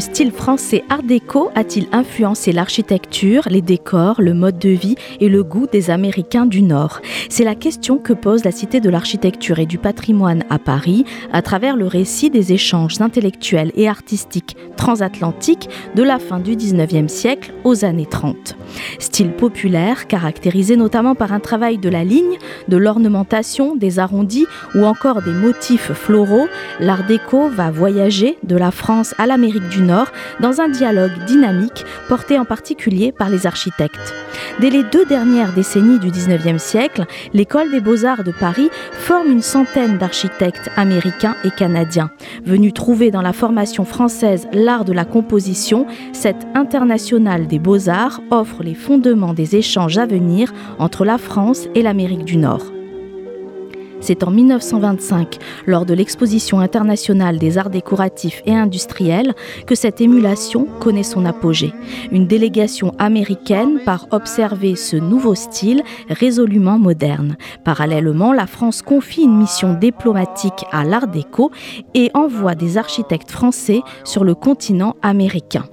style français art déco a-t-il influencé l'architecture, les décors, le mode de vie et le goût des Américains du Nord? C'est la question que pose la Cité de l'architecture et du patrimoine à Paris à travers le récit des échanges intellectuels et artistiques transatlantiques de la fin du 19e siècle aux années 30. Style populaire caractérisé notamment par un travail de la ligne, de l'ornementation, des arrondis ou encore des motifs floraux, l'art déco va voyager de la France à l'Amérique du Nord dans un dialogue dynamique porté en particulier par les architectes. Dès les deux dernières décennies du 19e siècle, l'école des beaux-arts de Paris forme une centaine d'architectes américains et canadiens. Venus trouver dans la formation française l'art de la composition, cette internationale des beaux-arts offre les fondements des échanges à venir entre la France et l'Amérique du Nord. C'est en 1925, lors de l'exposition internationale des arts décoratifs et industriels, que cette émulation connaît son apogée. Une délégation américaine part observer ce nouveau style résolument moderne. Parallèlement, la France confie une mission diplomatique à l'art déco et envoie des architectes français sur le continent américain.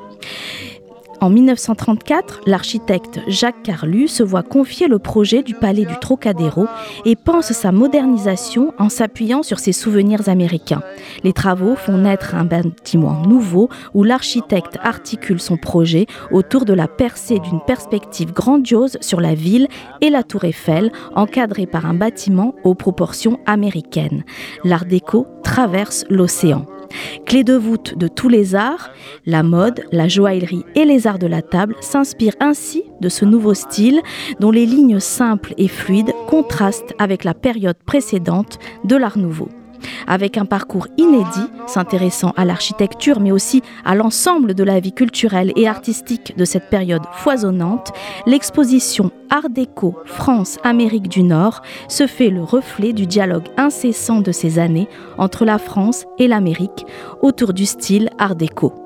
En 1934, l'architecte Jacques Carlu se voit confier le projet du palais du Trocadéro et pense sa modernisation en s'appuyant sur ses souvenirs américains. Les travaux font naître un bâtiment nouveau où l'architecte articule son projet autour de la percée d'une perspective grandiose sur la ville et la tour Eiffel, encadrée par un bâtiment aux proportions américaines. L'art déco traverse l'océan. Clé de voûte de tous les arts, la mode, la joaillerie et les arts de la table s'inspirent ainsi de ce nouveau style dont les lignes simples et fluides contrastent avec la période précédente de l'art nouveau avec un parcours inédit s'intéressant à l'architecture mais aussi à l'ensemble de la vie culturelle et artistique de cette période foisonnante, l'exposition Art déco France-Amérique du Nord se fait le reflet du dialogue incessant de ces années entre la France et l'Amérique autour du style Art déco.